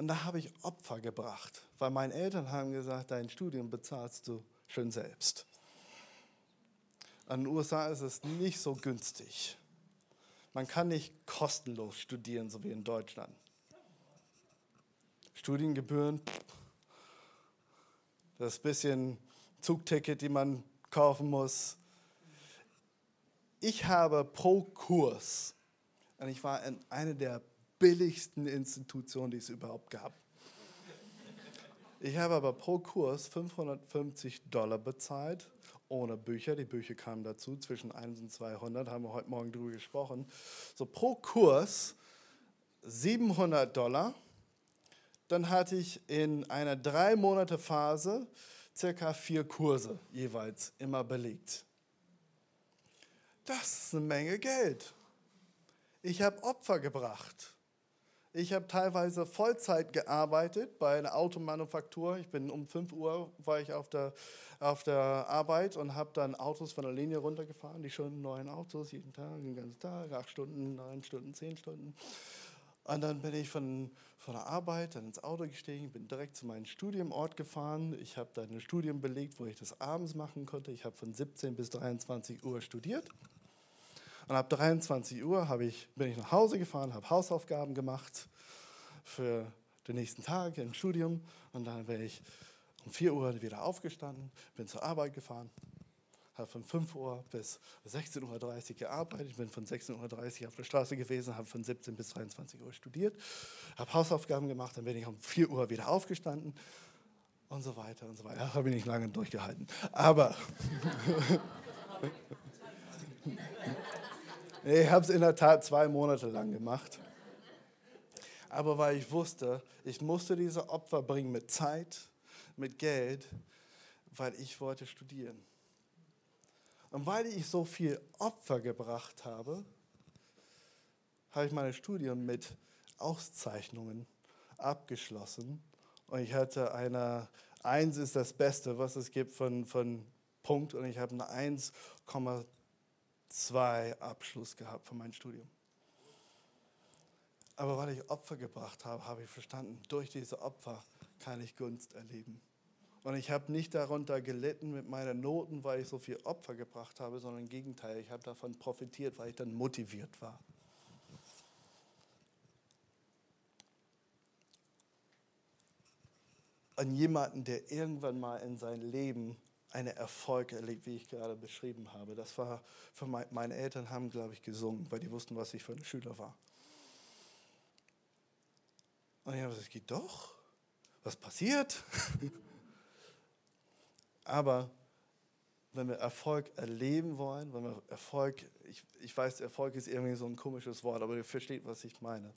Und da habe ich Opfer gebracht, weil meine Eltern haben gesagt, dein Studium bezahlst du schön selbst. In den USA ist es nicht so günstig. Man kann nicht kostenlos studieren, so wie in Deutschland. Studiengebühren, das bisschen Zugticket, die man kaufen muss. Ich habe pro Kurs, und ich war in einer der billigsten Institutionen, die es überhaupt gab. Ich habe aber pro Kurs 550 Dollar bezahlt ohne Bücher. Die Bücher kamen dazu, zwischen 1 und 200, haben wir heute Morgen drüber gesprochen. So pro Kurs 700 Dollar. Dann hatte ich in einer drei Monate Phase circa vier Kurse jeweils immer belegt. Das ist eine Menge Geld. Ich habe Opfer gebracht. Ich habe teilweise Vollzeit gearbeitet bei einer Automanufaktur. Ich bin um 5 Uhr war ich auf der, auf der Arbeit und habe dann Autos von der Linie runtergefahren, die schönen neuen Autos, jeden Tag, den ganzen Tag, acht Stunden, neun Stunden, zehn Stunden. Und dann bin ich von, von der Arbeit dann ins Auto gestiegen, bin direkt zu meinem Studiumort gefahren. Ich habe da ein Studium belegt, wo ich das abends machen konnte. Ich habe von 17 bis 23 Uhr studiert. Und ab 23 Uhr ich, bin ich nach Hause gefahren, habe Hausaufgaben gemacht für den nächsten Tag im Studium. Und dann bin ich um 4 Uhr wieder aufgestanden, bin zur Arbeit gefahren, habe von 5 Uhr bis 16.30 Uhr gearbeitet, bin von 16.30 Uhr auf der Straße gewesen, habe von 17 bis 23 Uhr studiert, habe Hausaufgaben gemacht, dann bin ich um 4 Uhr wieder aufgestanden und so weiter und so weiter. Da habe ich nicht lange durchgehalten. Aber Ich habe es in der Tat zwei Monate lang gemacht. Aber weil ich wusste, ich musste diese Opfer bringen mit Zeit, mit Geld, weil ich wollte studieren. Und weil ich so viel Opfer gebracht habe, habe ich meine Studien mit Auszeichnungen abgeschlossen. Und ich hatte eine 1 ist das Beste, was es gibt von, von Punkt. Und ich habe eine 1,2 zwei Abschluss gehabt von meinem Studium. Aber weil ich Opfer gebracht habe, habe ich verstanden, durch diese Opfer kann ich Gunst erleben. Und ich habe nicht darunter gelitten mit meinen Noten, weil ich so viel Opfer gebracht habe, sondern im Gegenteil, ich habe davon profitiert, weil ich dann motiviert war. An jemanden, der irgendwann mal in sein Leben einen Erfolg erlebt, wie ich gerade beschrieben habe. Das war für mein, meine Eltern haben, glaube ich, gesungen, weil die wussten, was ich für ein Schüler war. Und ich habe gesagt, es geht doch. Was passiert? Aber wenn wir Erfolg erleben wollen, wenn wir Erfolg, ich, ich weiß, Erfolg ist irgendwie so ein komisches Wort, aber ihr versteht, was ich meine.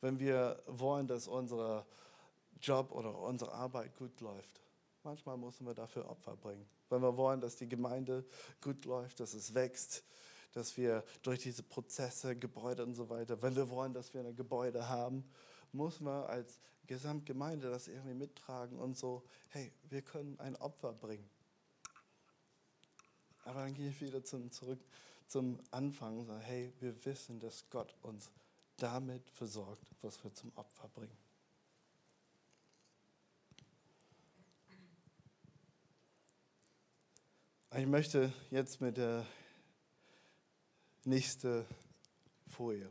Wenn wir wollen, dass unser Job oder unsere Arbeit gut läuft, Manchmal müssen wir dafür Opfer bringen. Wenn wir wollen, dass die Gemeinde gut läuft, dass es wächst, dass wir durch diese Prozesse, Gebäude und so weiter, wenn wir wollen, dass wir ein Gebäude haben, müssen wir als Gesamtgemeinde das irgendwie mittragen und so, hey, wir können ein Opfer bringen. Aber dann gehe ich wieder zum, zurück zum Anfang und sage, hey, wir wissen, dass Gott uns damit versorgt, was wir zum Opfer bringen. Ich möchte jetzt mit der nächsten Folie.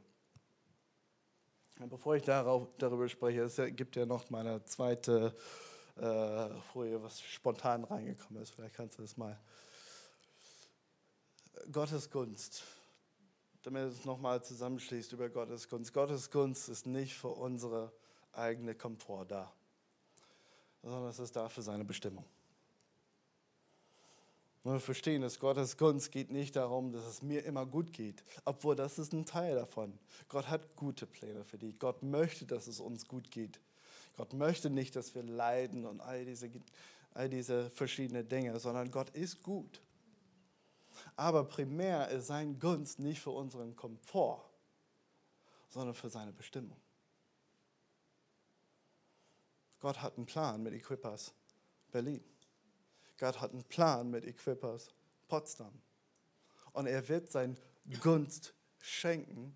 Bevor ich darauf, darüber spreche, es gibt ja noch meine zweite äh, Folie, was spontan reingekommen ist. Vielleicht kannst du das mal. Gottes Gunst, damit es nochmal zusammenschließt über Gottes Gunst. Gottes Gunst ist nicht für unsere eigene Komfort da, sondern es ist da für seine Bestimmung. Und wir verstehen, dass Gottes Gunst geht nicht darum, dass es mir immer gut geht, obwohl das ist ein Teil davon. Gott hat gute Pläne für dich. Gott möchte, dass es uns gut geht. Gott möchte nicht, dass wir leiden und all diese, all diese verschiedenen Dinge, sondern Gott ist gut. Aber primär ist sein Gunst nicht für unseren Komfort, sondern für seine Bestimmung. Gott hat einen Plan mit Equippers Berlin. Gott hat einen Plan mit Equippers Potsdam. Und er wird sein Gunst schenken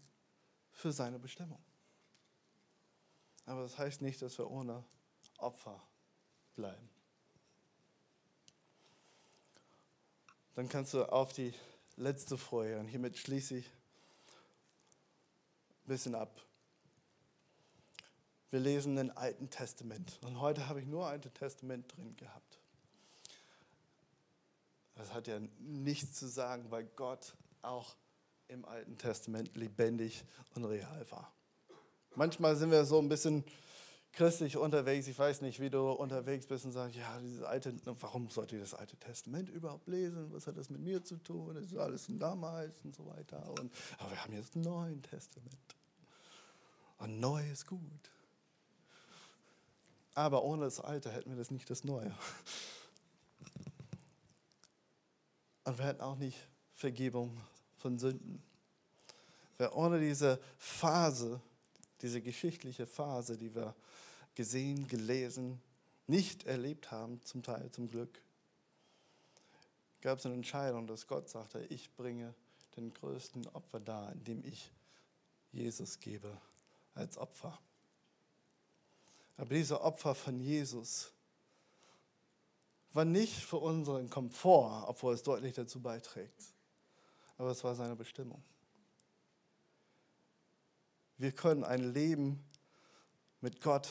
für seine Bestimmung. Aber das heißt nicht, dass wir ohne Opfer bleiben. Dann kannst du auf die letzte Folie und hiermit schließe ich ein bisschen ab. Wir lesen den Alten Testament und heute habe ich nur Alten Testament drin gehabt. Das hat ja nichts zu sagen, weil Gott auch im Alten Testament lebendig und real war. Manchmal sind wir so ein bisschen christlich unterwegs. Ich weiß nicht, wie du unterwegs bist und sagst, ja, dieses alte, warum sollte ich das Alte Testament überhaupt lesen? Was hat das mit mir zu tun? Das ist alles von damals und so weiter. Und, aber wir haben jetzt ein Neues Testament. Und neu ist gut. Aber ohne das Alte hätten wir das nicht das Neue. Und wir hätten auch nicht Vergebung von Sünden. Wer ohne diese Phase, diese geschichtliche Phase, die wir gesehen, gelesen, nicht erlebt haben, zum Teil zum Glück, gab es eine Entscheidung, dass Gott sagte, ich bringe den größten Opfer dar, indem ich Jesus gebe als Opfer. Aber diese Opfer von Jesus war nicht für unseren Komfort, obwohl es deutlich dazu beiträgt. Aber es war seine Bestimmung. Wir können ein Leben mit Gott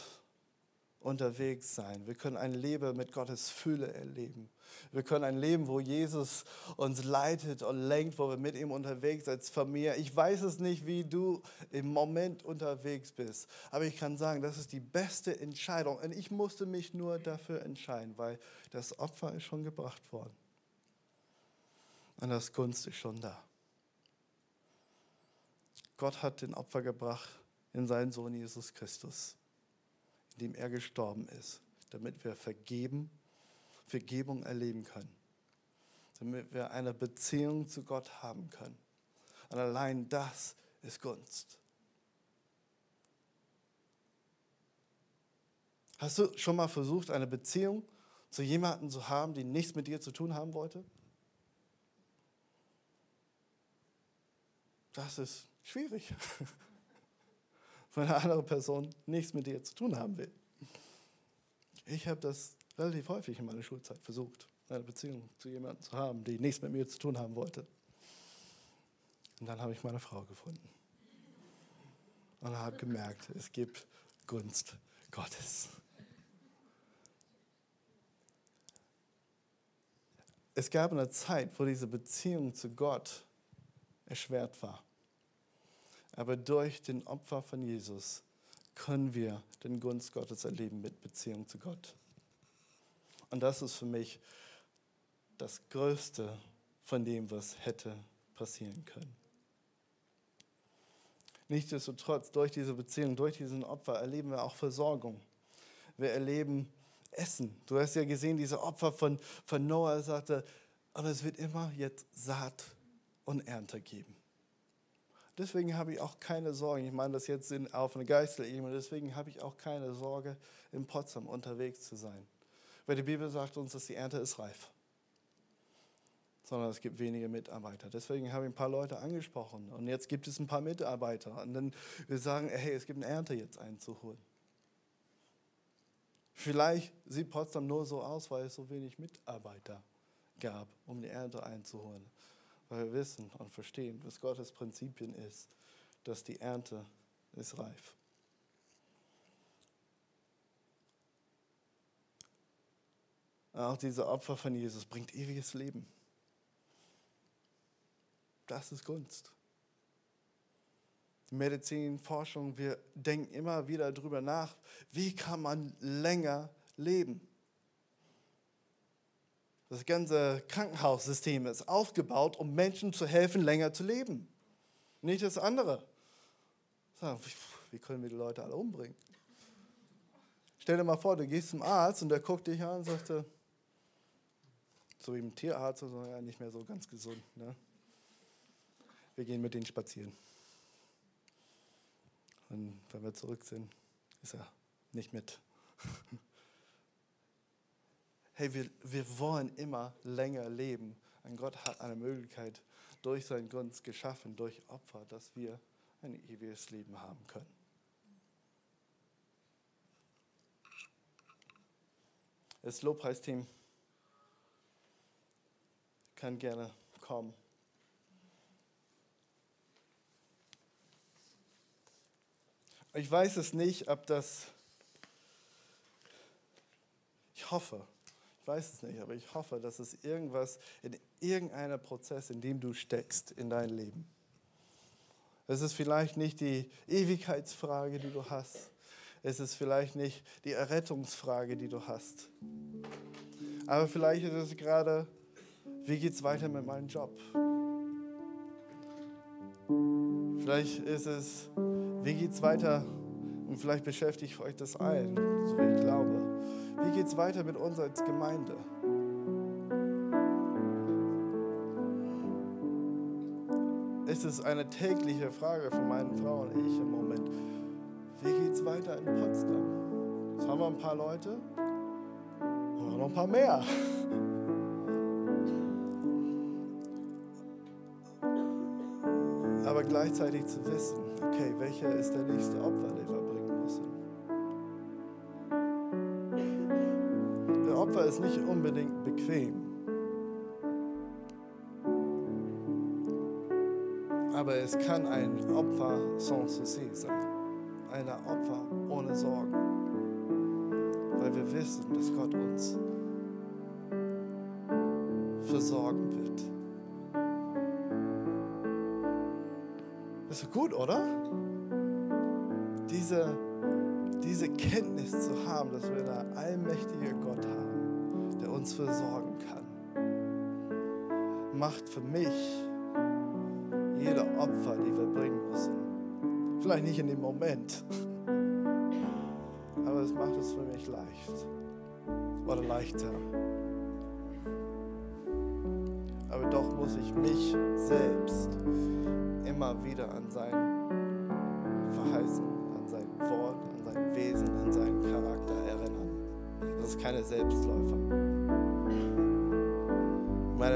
unterwegs sein. Wir können ein Leben mit Gottes Fülle erleben. Wir können ein Leben, wo Jesus uns leitet und lenkt, wo wir mit ihm unterwegs sind als Familie. Ich weiß es nicht, wie du im Moment unterwegs bist, aber ich kann sagen, das ist die beste Entscheidung. Und ich musste mich nur dafür entscheiden, weil das Opfer ist schon gebracht worden. Und das Gunst ist schon da. Gott hat den Opfer gebracht in seinen Sohn Jesus Christus in dem er gestorben ist, damit wir vergeben, Vergebung erleben können, damit wir eine Beziehung zu Gott haben können. Und allein das ist Gunst. Hast du schon mal versucht, eine Beziehung zu jemandem zu haben, die nichts mit dir zu tun haben wollte? Das ist schwierig. wenn eine andere Person nichts mit dir zu tun haben will. Ich habe das relativ häufig in meiner Schulzeit versucht, eine Beziehung zu jemandem zu haben, die nichts mit mir zu tun haben wollte. Und dann habe ich meine Frau gefunden. Und habe gemerkt, es gibt Gunst Gottes. Es gab eine Zeit, wo diese Beziehung zu Gott erschwert war. Aber durch den Opfer von Jesus können wir den Gunst Gottes erleben mit Beziehung zu Gott. Und das ist für mich das Größte von dem, was hätte passieren können. Nichtsdestotrotz, durch diese Beziehung, durch diesen Opfer erleben wir auch Versorgung. Wir erleben Essen. Du hast ja gesehen, diese Opfer von, von Noah sagte, und es wird immer jetzt Saat und Ernte geben. Deswegen habe ich auch keine Sorgen. Ich meine das jetzt auf einer Geisterebene. Deswegen habe ich auch keine Sorge, in Potsdam unterwegs zu sein. Weil die Bibel sagt uns, dass die Ernte ist reif. Sondern es gibt wenige Mitarbeiter. Deswegen habe ich ein paar Leute angesprochen. Und jetzt gibt es ein paar Mitarbeiter. Und dann wir sagen, hey, es gibt eine Ernte jetzt einzuholen. Vielleicht sieht Potsdam nur so aus, weil es so wenig Mitarbeiter gab, um die Ernte einzuholen weil wir wissen und verstehen, was Gottes Prinzipien ist, dass die Ernte ist reif. Auch diese Opfer von Jesus bringt ewiges Leben. Das ist Gunst. Medizin, Forschung, wir denken immer wieder darüber nach, wie kann man länger leben. Das ganze Krankenhaussystem ist aufgebaut, um Menschen zu helfen, länger zu leben. Nicht das andere. Wie können wir die Leute alle umbringen? Stell dir mal vor, du gehst zum Arzt und der guckt dich an und sagt, so wie ein Tierarzt, so, ja, nicht mehr so ganz gesund. Ne? Wir gehen mit denen spazieren. Und wenn wir zurück sind, ist er nicht mit. hey, wir, wir wollen immer länger leben. Und Gott hat eine Möglichkeit durch seinen Gunst geschaffen, durch Opfer, dass wir ein ewiges Leben haben können. Das Lobpreisteam kann gerne kommen. Ich weiß es nicht, ob das, ich hoffe, weiß es nicht, aber ich hoffe, dass es irgendwas in irgendeinem Prozess, in dem du steckst, in dein Leben. Es ist vielleicht nicht die Ewigkeitsfrage, die du hast. Es ist vielleicht nicht die Errettungsfrage, die du hast. Aber vielleicht ist es gerade, wie geht es weiter mit meinem Job? Vielleicht ist es, wie geht es weiter? Und vielleicht beschäftigt euch das ein, so wie ich glaube. Wie geht es weiter mit uns als Gemeinde? Es ist eine tägliche Frage von meinen Frau und ich im Moment. Wie geht es weiter in Potsdam? Jetzt haben wir ein paar Leute und noch ein paar mehr. Aber gleichzeitig zu wissen, okay, welcher ist der nächste Opfer, ist nicht unbedingt bequem. Aber es kann ein Opfer sans souci sein. Ein Opfer ohne Sorgen. Weil wir wissen, dass Gott uns versorgen wird. Ist gut, oder? Diese, diese Kenntnis zu haben, dass wir einen allmächtigen Gott haben, uns versorgen kann, macht für mich jede Opfer, die wir bringen müssen. Vielleicht nicht in dem Moment, aber es macht es für mich leicht oder leichter. Aber doch muss ich mich selbst immer wieder an sein Verheißen, an sein Wort, an sein Wesen, an seinen Charakter erinnern. Das ist keine Selbstläufer.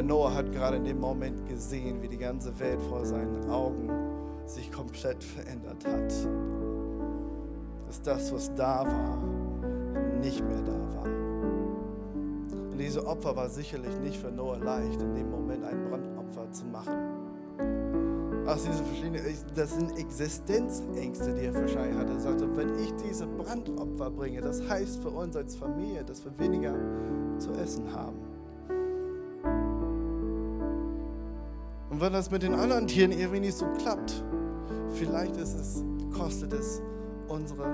Meine Noah hat gerade in dem Moment gesehen, wie die ganze Welt vor seinen Augen sich komplett verändert hat. Dass das, was da war, nicht mehr da war. Und diese Opfer war sicherlich nicht für Noah leicht, in dem Moment ein Brandopfer zu machen. Ach, diese verschiedenen, das sind Existenzängste, die er wahrscheinlich hatte. Er sagte, wenn ich diese Brandopfer bringe, das heißt für uns als Familie, dass wir weniger zu essen haben. Und wenn das mit den anderen Tieren irgendwie nicht so klappt, vielleicht ist es, kostet es unsere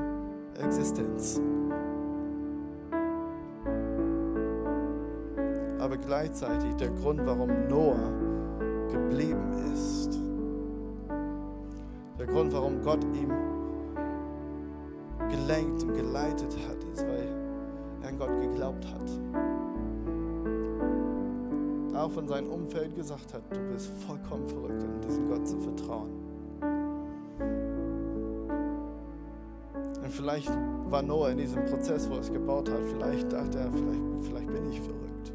Existenz. Aber gleichzeitig der Grund, warum Noah geblieben ist, der Grund, warum Gott ihm gelenkt und geleitet hat, ist, weil er an Gott geglaubt hat. Auch von seinem Umfeld gesagt hat, du bist vollkommen verrückt, an diesen Gott zu vertrauen. Und vielleicht war Noah in diesem Prozess, wo er es gebaut hat, vielleicht dachte er, vielleicht, vielleicht bin ich verrückt.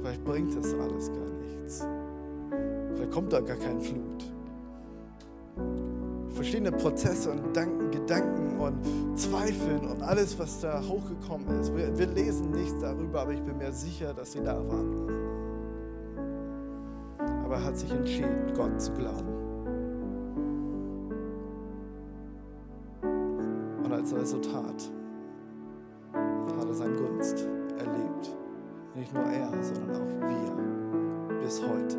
Vielleicht bringt das alles gar nichts. Vielleicht kommt da gar kein Flut verschiedene Prozesse Gedanken und Zweifeln und alles, was da hochgekommen ist. Wir, wir lesen nichts darüber, aber ich bin mir sicher, dass sie da waren. Aber er hat sich entschieden, Gott zu glauben. Und als Resultat hat er seine Gunst erlebt. Nicht nur er, sondern auch wir bis heute.